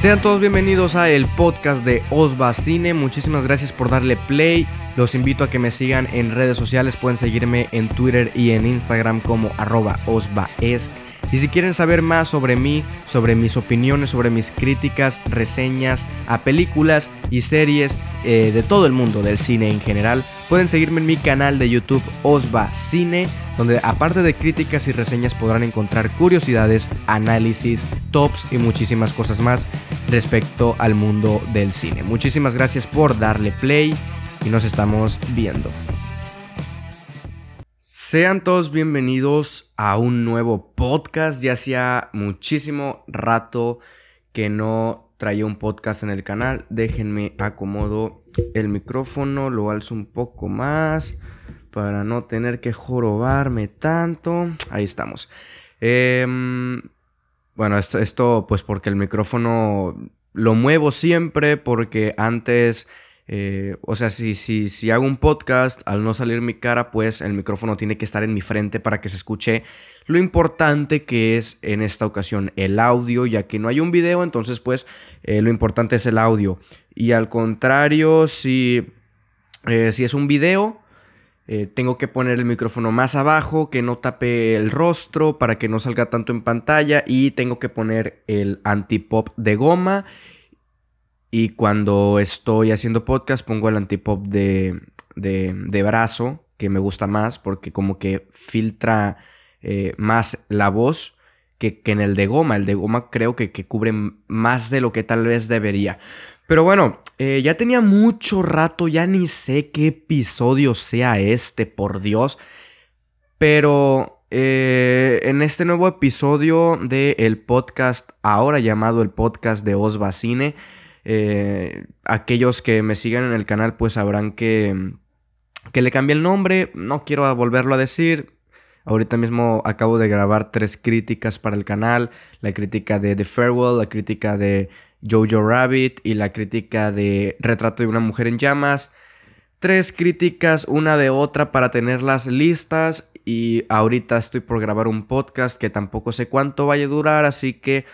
Sean todos bienvenidos a el podcast de Osva Cine. Muchísimas gracias por darle play. Los invito a que me sigan en redes sociales. Pueden seguirme en Twitter y en Instagram como arroba. Y si quieren saber más sobre mí, sobre mis opiniones, sobre mis críticas, reseñas a películas y series eh, de todo el mundo del cine en general, pueden seguirme en mi canal de YouTube Osva Cine, donde aparte de críticas y reseñas podrán encontrar curiosidades, análisis, tops y muchísimas cosas más respecto al mundo del cine. Muchísimas gracias por darle play y nos estamos viendo. Sean todos bienvenidos a un nuevo podcast. Ya hacía muchísimo rato que no traía un podcast en el canal. Déjenme acomodo el micrófono, lo alzo un poco más para no tener que jorobarme tanto. Ahí estamos. Em, bueno, esto, esto pues porque el micrófono lo muevo siempre porque antes eh, o sea, si, si, si hago un podcast, al no salir mi cara, pues el micrófono tiene que estar en mi frente para que se escuche lo importante que es en esta ocasión el audio, ya que no hay un video, entonces pues eh, lo importante es el audio. Y al contrario, si, eh, si es un video, tengo que poner el micrófono más abajo, que no tape el rostro para que no salga tanto en pantalla y tengo que poner el antipop de goma y cuando estoy haciendo podcast pongo el antipop de, de, brazo, que me gusta más porque como que filtra eh, más la voz que, en el de goma. El de goma creo que, cubre más de lo que tal vez debería. Pero bueno, eh, ya tenía mucho rato, ya ni sé qué episodio sea este, por Dios. Pero eh, en este nuevo episodio del podcast, ahora llamado el podcast de Osbacine, eh, aquellos que me sigan en el canal pues sabrán que, que le cambié el nombre. No quiero volverlo a decir. Ahorita mismo acabo de grabar tres críticas para el canal. La crítica de The Farewell, la crítica de Jojo Rabbit y la crítica de Retrato de una mujer en llamas. Tres críticas una de otra para tenerlas listas. Y ahorita estoy por grabar un podcast que tampoco sé cuánto vaya a durar. Así que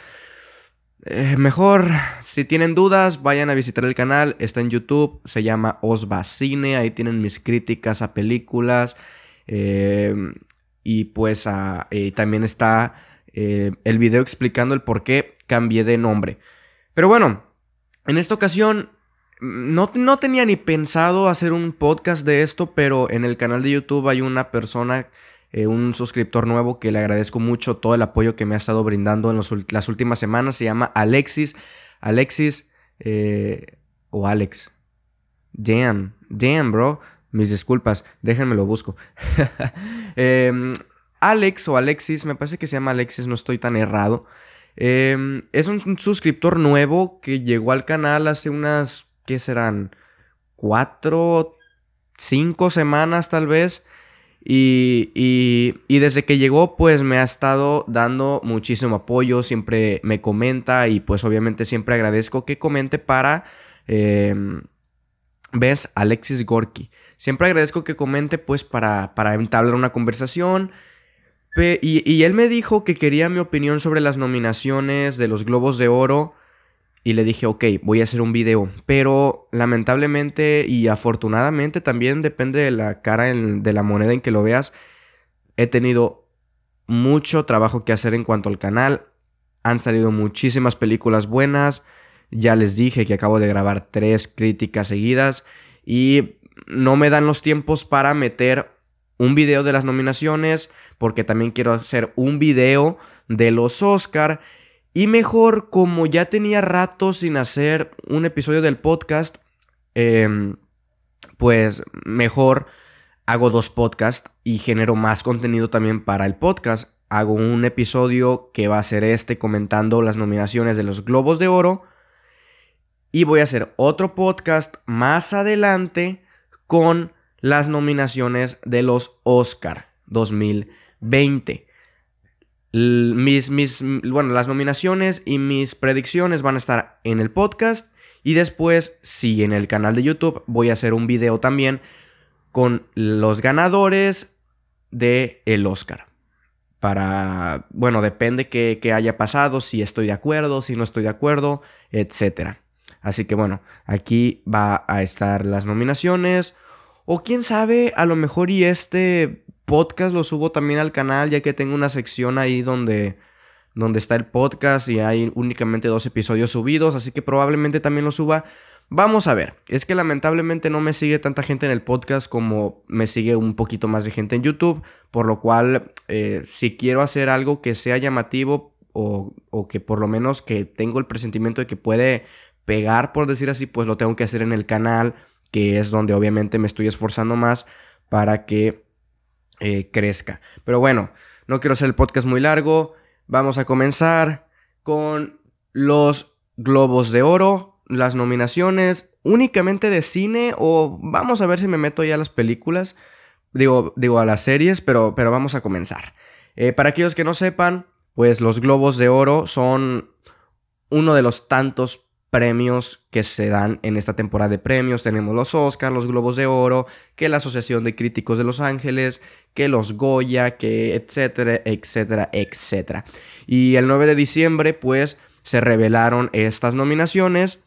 eh, mejor, si tienen dudas, vayan a visitar el canal. Está en YouTube, se llama Osva Cine. Ahí tienen mis críticas a películas. Em, y pues eh, también está eh, el video explicando el por qué cambié de nombre. Pero bueno, en esta ocasión no, no tenía ni pensado hacer un podcast de esto, pero en el canal de YouTube hay una persona eh, un suscriptor nuevo que le agradezco mucho todo el apoyo que me ha estado brindando en las últimas semanas. Se llama Alexis. Alexis eh, o Alex. Damn, damn, bro. Mis disculpas, déjenme lo busco. Em, Alex o Alexis, me parece que se llama Alexis, no estoy tan errado. Em, es un, suscriptor nuevo que llegó al canal hace unas, ¿qué serán? Cuatro, cinco semanas tal vez. Y, y, desde que llegó, pues me ha estado dando muchísimo apoyo, siempre me comenta y pues obviamente siempre agradezco que comente para, em, ves, Alexis Gorky. Siempre agradezco que comente pues para, para entablar una conversación. Y, y él me dijo que quería mi opinión sobre las nominaciones de los Globos de Oro y le dije, ok, voy a hacer un video. Pero lamentablemente y afortunadamente también depende de la cara de la moneda en que lo veas. He tenido mucho trabajo que hacer en cuanto al canal. Han salido muchísimas películas buenas. Ya les dije que acabo de grabar tres críticas seguidas. Y no me dan los tiempos para meter un video de las nominaciones. Porque también quiero hacer un video de los Oscar y mejor, como ya tenía rato sin hacer un episodio del podcast, em, pues mejor hago dos podcasts y genero más contenido también para el podcast. Hago un episodio que va a ser este comentando las nominaciones de los Globos de Oro. Y voy a hacer otro podcast más adelante con las nominaciones de los Oscar 2020 mis, mis, bueno, las nominaciones y mis predicciones van a estar en el podcast. Y después, sí, en el canal de YouTube voy a hacer un video también con los ganadores de el Oscar. para, bueno, depende qué, haya pasado, si estoy de acuerdo, si no estoy de acuerdo, etc. Así que bueno, aquí va a estar las nominaciones. O quién sabe, a lo mejor y este podcast lo subo también al canal, ya que tengo una sección ahí donde, donde está el podcast y hay únicamente dos episodios subidos, así que probablemente también lo suba. Vamos a ver, es que lamentablemente no me sigue tanta gente en el podcast como me sigue un poquito más de gente en YouTube, por lo cual eh, si quiero hacer algo que sea llamativo o, o, que por lo menos que tengo el presentimiento de que puede pegar, por decir así, pues lo tengo que hacer en el canal, que es donde obviamente me estoy esforzando más para que eh, crezca. Pero bueno, no quiero hacer el podcast muy largo, vamos a comenzar con los globos de oro las nominaciones únicamente de cine o vamos a ver si me meto ya a las películas, digo, digo a las series, pero, pero vamos a comenzar. Eh, para aquellos que no sepan, pues los Globos de Oro son uno de los tantos premios que se dan en esta temporada de premios. Tenemos los Oscars, los Globos de Oro, que la Asociación de Críticos de Los Ángeles, que los Goya, que etcétera, etcétera, etcétera. Y el 9 de diciembre, pues, se revelaron estas nominaciones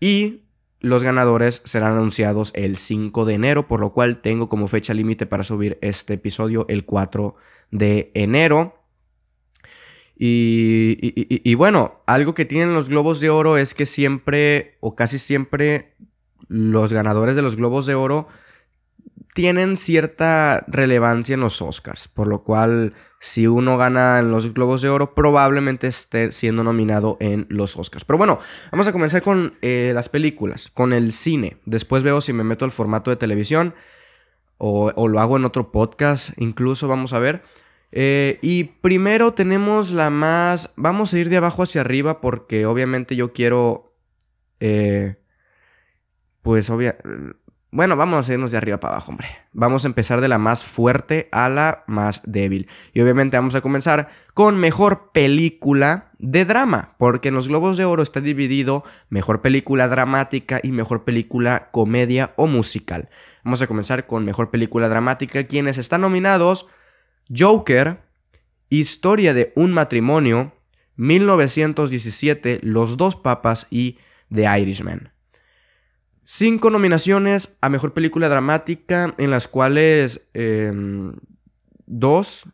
y los ganadores serán anunciados el 5 de enero, por lo cual tengo como fecha límite para subir este episodio el 4 de enero. Y, y, bueno, algo que tienen los globos de oro es que siempre, o casi siempre, los ganadores de los globos de oro tienen cierta relevancia en los Oscars, por lo cual si uno gana en los Globos de Oro, probablemente esté siendo nominado en los Oscars. Pero bueno, vamos a comenzar con eh, las películas, con el cine. Después veo si me meto al formato de televisión o, lo hago en otro podcast, incluso vamos a ver. Eh, y primero tenemos la más... Vamos a ir de abajo hacia arriba porque obviamente yo quiero... Eh, pues obviamente bueno, vamos a irnos de arriba para abajo, hombre. Vamos a empezar de la más fuerte a la más débil. Y obviamente vamos a comenzar con mejor película de drama, porque en los Globos de Oro está dividido mejor película dramática y mejor película comedia o musical. Vamos a comenzar con mejor película dramática, quienes están nominados Joker, Historia de un matrimonio, 1917, Los dos papas y The Irishman. Cinco nominaciones a Mejor Película Dramática, en las cuales em, dos,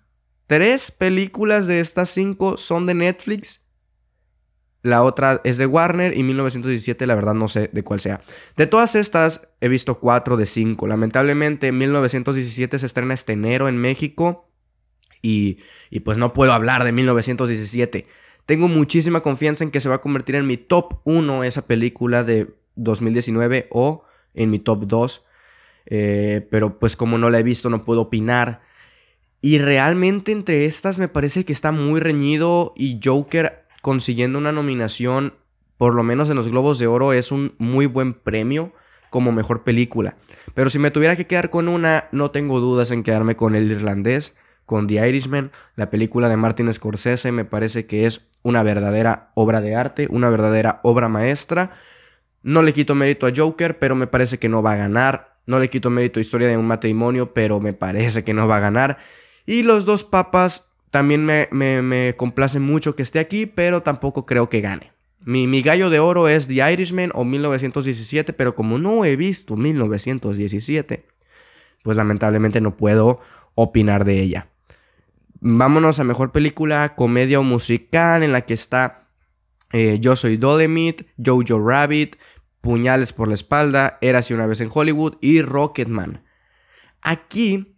tres películas de estas cinco son de Netflix. La otra es de Warner y 1917 la verdad no sé de cuál sea. De todas estas he visto cuatro de cinco. Lamentablemente 1917 se estrena este enero en México y, y pues no puedo hablar de 1917. Tengo muchísima confianza en que se va a convertir en mi top 1 esa película de 2019 o en mi top 2. Eh, pero pues como no la he visto no puedo opinar. Y realmente entre estas me parece que está muy reñido y Joker consiguiendo una nominación, por lo menos en los Globos de Oro, es un muy buen premio como mejor película. Pero si me tuviera que quedar con una, no tengo dudas en quedarme con El Irlandés, con The Irishman, la película de Martin Scorsese, me parece que es una verdadera obra de arte, una verdadera obra maestra. No le quito mérito a Joker, pero me parece que no va a ganar. No le quito mérito a Historia de un matrimonio, pero me parece que no va a ganar. Y los dos papas también me, me, complace mucho que esté aquí, pero tampoco creo que gane. Mi, mi, gallo de oro es The Irishman o 1917, pero como no he visto 1917, pues lamentablemente no puedo opinar de ella. Vámonos a mejor película, comedia o musical, en la que está eh, Yo Soy Dolemite, Jojo Rabbit, Puñales por la espalda, Érase una vez en Hollywood y Rocketman. Aquí,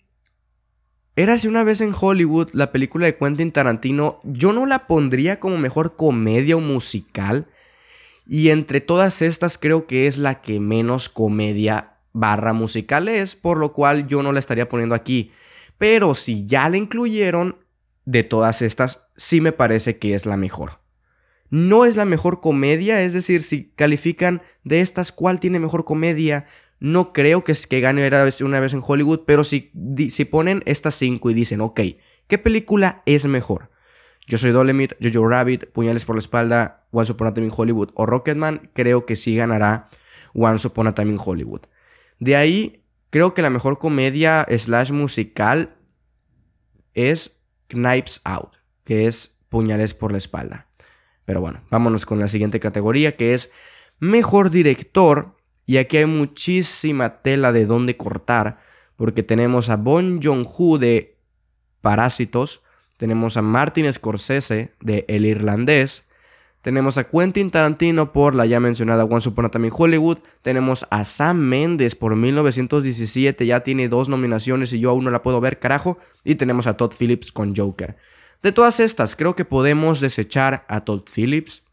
Érase una vez en Hollywood, la película de Quentin Tarantino, yo no la pondría como mejor comedia o musical. Y entre todas estas creo que es la que menos comedia barra musical es, por lo cual yo no la estaría poniendo aquí. Pero si ya la incluyeron, de todas estas, sí me parece que es la mejor no es la mejor comedia, es decir, si califican de estas cuál tiene mejor comedia, no creo que, que gane una vez en Hollywood, pero si, si ponen estas cinco y dicen, ok, ¿qué película es mejor? Yo soy Dolemite, Jojo Rabbit, Puñales por la espalda, Once Upon a Time in Hollywood o Rocketman, creo que sí ganará Once Upon a Time in Hollywood. De ahí, creo que la mejor comedia slash musical es Knives Out, que es Puñales por la espalda. Pero bueno, vámonos con la siguiente categoría, que es Mejor Director. Y aquí hay muchísima tela de dónde cortar, porque tenemos a Bon Joon-ho de Parásitos, tenemos a Martin Scorsese de El Irlandés, tenemos a Quentin Tarantino por la ya mencionada Once Upon a Time in Hollywood. Tenemos a Sam Mendes por 1917. Ya tiene dos nominaciones y yo aún no la puedo ver, carajo. Y tenemos a Todd Phillips con Joker. De todas estas, creo que podemos desechar a Todd Phillips.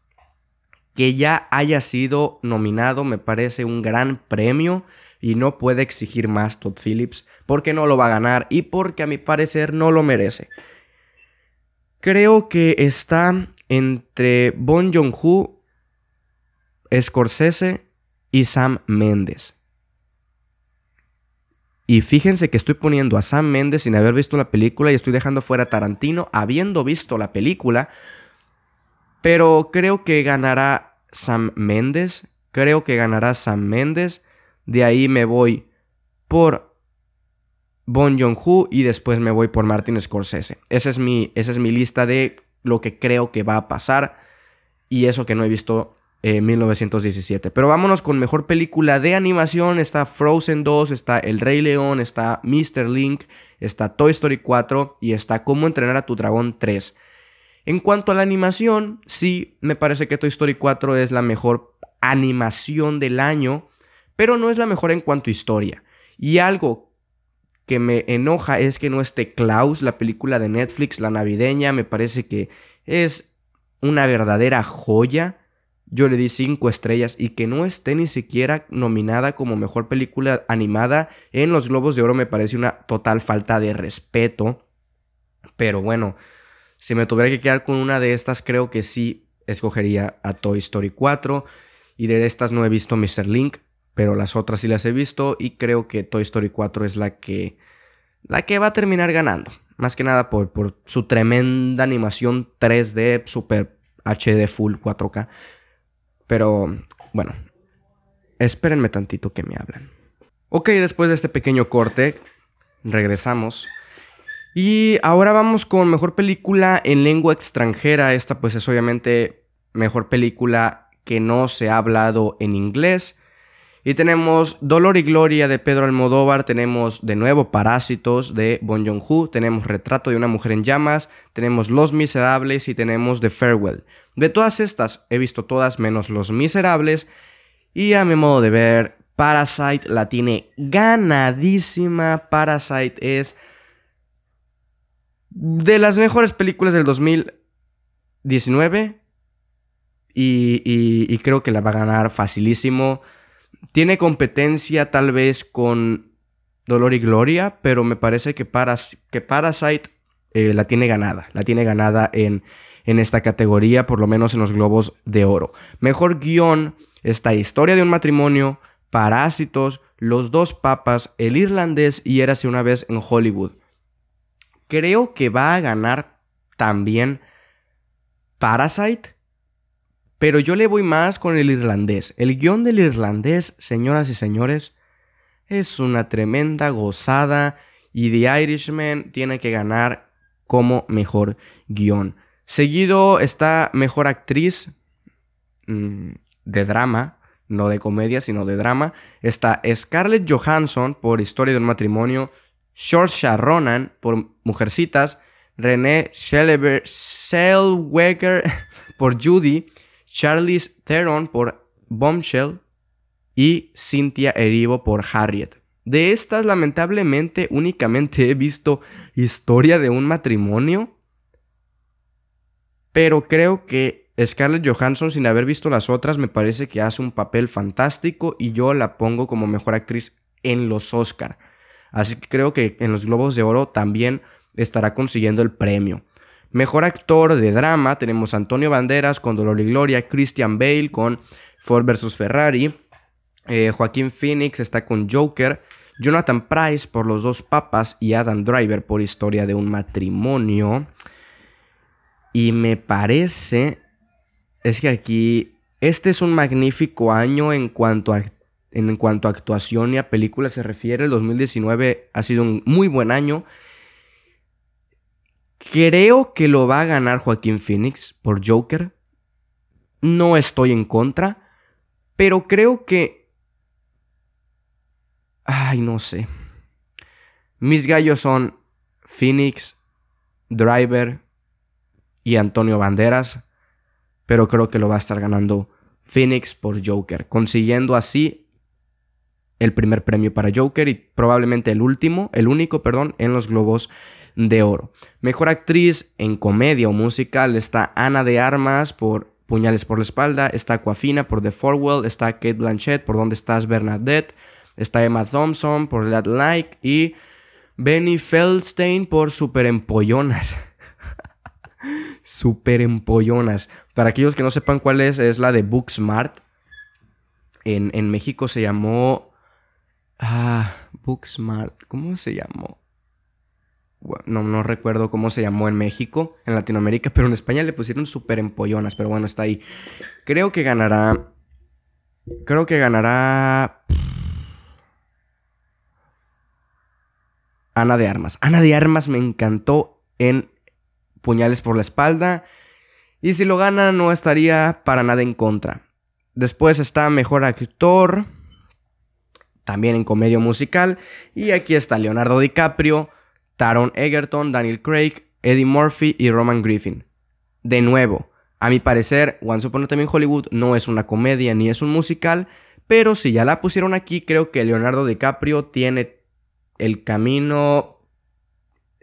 Que ya haya sido nominado me parece un gran premio. Y no puede exigir más Todd Phillips. Porque no lo va a ganar y porque a mi parecer no lo merece. Creo que está entre Bon Joon-ho, Scorsese y Sam Mendes. Y fíjense que estoy poniendo a Sam Mendes sin haber visto la película y estoy dejando fuera a Tarantino habiendo visto la película. Pero creo que ganará Sam Mendes. Creo que ganará Sam Mendes. De ahí me voy por Bon Joon-ho y después me voy por Martin Scorsese. Esa es mi, esa es mi lista de lo que creo que va a pasar y eso que no he visto en 1917. Pero vámonos con mejor película de animación. Está Frozen 2, está El Rey León, está Mr. Link, está Toy Story 4 y está Cómo entrenar a tu dragón 3. En cuanto a la animación, sí, me parece que Toy Story 4 es la mejor animación del año, pero no es la mejor en cuanto a historia. Y algo que me enoja es que no esté Klaus, la película de Netflix, la navideña, me parece que es una verdadera joya. Yo le di cinco estrellas y que no esté ni siquiera nominada como mejor película animada en los Globos de Oro me parece una total falta de respeto. Pero bueno, si me tuviera que quedar con una de estas, creo que sí escogería a Toy Story 4. Y de estas no he visto Mr. Link pero las otras sí las he visto y creo que Toy Story 4 es la que, la que va a terminar ganando. Más que nada por, por su tremenda animación 3D, super HD full 4K. Pero bueno, espérenme tantito que me hablan. Ok, después de este pequeño corte, regresamos. Y ahora vamos con mejor película en lengua extranjera. Esta pues es obviamente mejor película que no se ha hablado en inglés. Y tenemos Dolor y Gloria de Pedro Almodóvar, tenemos de nuevo Parásitos de Bon Joon-ho, tenemos Retrato de una mujer en llamas, tenemos Los Miserables y tenemos The Farewell. De todas estas he visto todas menos Los Miserables y a mi modo de ver Parasite la tiene ganadísima. Parasite es de las mejores películas del 2019 y, y creo que la va a ganar facilísimo. Tiene competencia tal vez con Dolor y Gloria, pero me parece que, que Parasite eh, la tiene ganada. La tiene ganada en, en esta categoría, por lo menos en los Globos de Oro. Mejor guion está Historia de un matrimonio, Parásitos, Los dos papas, El irlandés y Érase una vez en Hollywood. Creo que va a ganar también Parasite pero yo le voy más con el irlandés. El guion del irlandés, señoras y señores, es una tremenda gozada y The Irishman tiene que ganar como mejor guion. Seguido está mejor actriz mm, de drama, no de comedia, sino de drama. Está Scarlett Johansson por Historia de un matrimonio, Saoirse Ronan por Mujercitas, René Zellweger por Judy, Charlize Theron por Bombshell y Cynthia Erivo por Harriet. De estas, lamentablemente, únicamente he visto historia de un matrimonio. Pero creo que Scarlett Johansson, sin haber visto las otras, me parece que hace un papel fantástico y yo la pongo como mejor actriz en los Oscar. Así que creo que en los Globos de Oro también estará consiguiendo el premio. Mejor actor de drama tenemos Antonio Banderas con Dolor y Gloria, Christian Bale con Ford vs. Ferrari, eh, Joaquín Phoenix está con Joker, Jonathan Price por Los dos papas y Adam Driver por Historia de un matrimonio. Y me parece, es que aquí, este es un magnífico año en cuanto a, en cuanto a actuación y a películas se refiere. El 2019 ha sido un muy buen año Creo que lo va a ganar Joaquín Phoenix por Joker. No estoy en contra, pero creo que... Ay, no sé. Mis gallos son Phoenix, Driver y Antonio Banderas, pero creo que lo va a estar ganando Phoenix por Joker, consiguiendo así el primer premio para Joker y probablemente el último, el único, perdón, en los Globos de Oro. Mejor actriz en comedia o musical está Ana de Armas por Puñales por la espalda, está Aquafina por The Forwell, está Kate Blanchett por Donde estás Bernadette, está Emma Thompson por Let Like y Benny Feldstein por Super Empollonas. Super Empollonas. Para aquellos que no sepan cuál es, es la de Booksmart. En, en México se llamó. Ah, Booksmart. ¿Cómo se llamó? No, no recuerdo cómo se llamó en México, en Latinoamérica, pero en España le pusieron super empollonas, pero bueno, está ahí. Creo que ganará. Creo que ganará. Ana de Armas. Ana de Armas me encantó en Puñales por la espalda. Y si lo gana, no estaría para nada en contra. Después está Mejor Actor. También en comedia musical. Y aquí está Leonardo DiCaprio Taron Egerton, Daniel Craig, Eddie Murphy y Roman Griffin. De nuevo, a mi parecer, Once Upon a Time in Hollywood no es una comedia ni es un musical, pero si ya la pusieron aquí, creo que Leonardo DiCaprio tiene el camino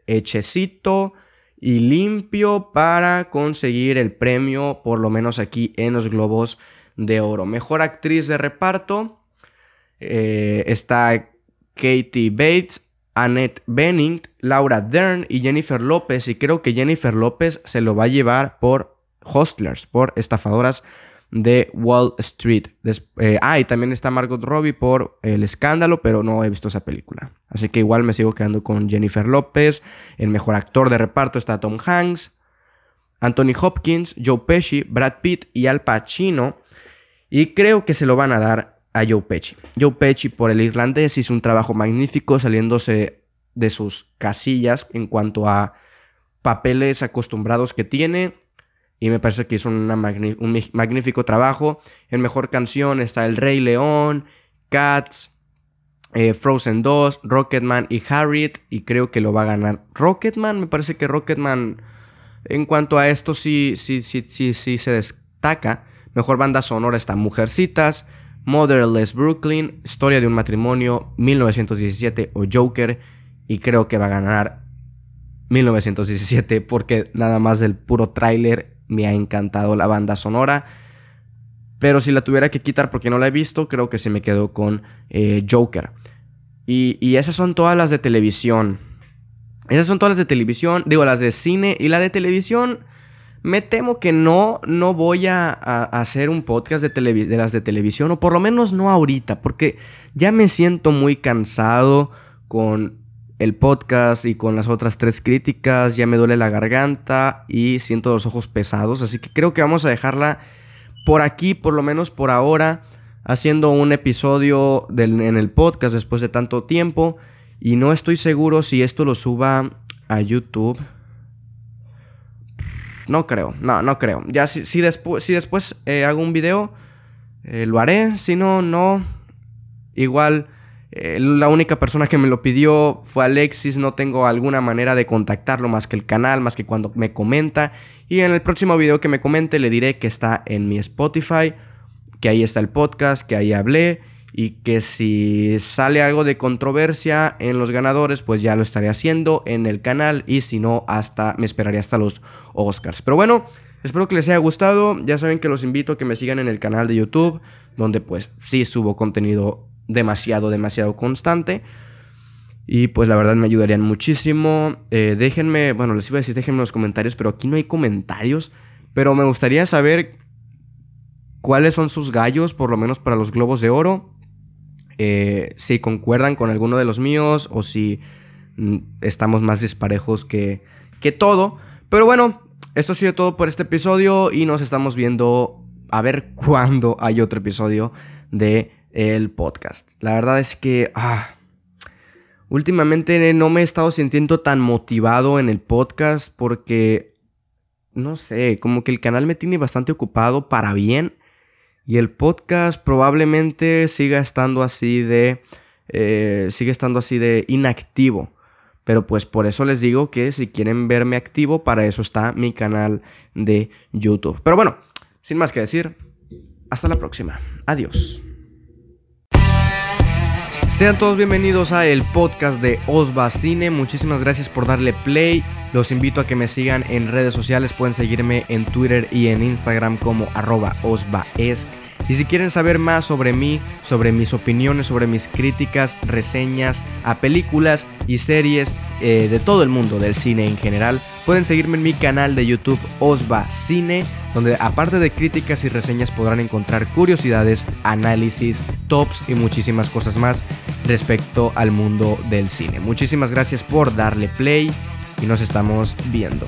hechecito y limpio para conseguir el premio, por lo menos aquí en los Globos de Oro. Mejor actriz de reparto eh, está Katie Bates, Annette Bening, Laura Dern y Jennifer López. Y creo que Jennifer López se lo va a llevar por Hostlers, por estafadoras de Wall Street. Eh, ah, y también está Margot Robbie por El Escándalo, pero no he visto esa película. Así que igual me sigo quedando con Jennifer López. El mejor actor de reparto está Tom Hanks, Anthony Hopkins, Joe Pesci, Brad Pitt y Al Pacino. Y creo que se lo van a dar a Joe Pesci. Joe Pesci por el irlandés hizo un trabajo magnífico saliéndose de sus casillas en cuanto a papeles acostumbrados que tiene. Y me parece que hizo un magnífico trabajo. En mejor canción está El Rey León, Cats, eh, Frozen 2, Rocketman y Harriet. Y creo que lo va a ganar Rocketman. Me parece que Rocketman, en cuanto a esto, sí, sí, sí, sí, sí se destaca. Mejor banda sonora está Mujercitas. Motherless Brooklyn, Historia de un matrimonio, 1917 o Joker. Y creo que va a ganar 1917 porque nada más del puro tráiler me ha encantado la banda sonora. Pero si la tuviera que quitar porque no la he visto, creo que se me quedó con eh, Joker. Y, y esas son todas las de televisión. Esas son todas las de televisión. Digo, las de cine y la de televisión. Me temo que no, no voy a, hacer un podcast de, las de televisión, o por lo menos no ahorita, porque ya me siento muy cansado con el podcast y con las otras tres críticas, ya me duele la garganta y siento los ojos pesados, así que creo que vamos a dejarla por aquí, por lo menos por ahora, haciendo un episodio en el podcast después de tanto tiempo, y no estoy seguro si esto lo suba a YouTube. No creo, no, no creo. Ya si, si, después, si después eh, hago un video, eh, lo haré. Si no, no. Igual, eh, la única persona que me lo pidió fue Alexis. No tengo alguna manera de contactarlo más que el canal, más que cuando me comenta. Y en el próximo video que me comente le diré que está en mi Spotify, que ahí está el podcast, que ahí hablé y que si sale algo de controversia en los ganadores, pues ya lo estaré haciendo en el canal y si no, hasta me esperaría hasta los Oscars. Pero bueno, espero que les haya gustado. Ya saben que los invito a que me sigan en el canal de YouTube, donde pues sí subo contenido demasiado, demasiado constante. Y pues la verdad me ayudarían muchísimo. Eh, déjenme, bueno, les iba a decir, déjenme en los comentarios, pero aquí no hay comentarios. Pero me gustaría saber cuáles son sus gallos, por lo menos para los globos de oro. Eh, si concuerdan con alguno de los míos o si mm, estamos más disparejos que, que todo. Pero bueno, esto ha sido todo por este episodio y nos estamos viendo a ver cuándo hay otro episodio de el podcast. La verdad es que ah, últimamente no me he estado sintiendo tan motivado en el podcast porque, no sé, como que el canal me tiene bastante ocupado para bien y el podcast probablemente siga estando así de, eh, sigue estando así de inactivo. Pero pues por eso les digo que si quieren verme activo, para eso está mi canal de YouTube. Pero bueno, sin más que decir, hasta la próxima. Adiós. Sean todos bienvenidos a el podcast de Osva Cine. Muchísimas gracias por darle play. Los invito a que me sigan en redes sociales. Pueden seguirme en Twitter y en Instagram como arroba. Y si quieren saber más sobre mí, sobre mis opiniones, sobre mis críticas, reseñas a películas y series eh, de todo el mundo del cine en general, pueden seguirme en mi canal de YouTube Osva Cine, donde aparte de críticas y reseñas podrán encontrar curiosidades, análisis, tops y muchísimas cosas más respecto al mundo del cine. Muchísimas gracias por darle play y nos estamos viendo.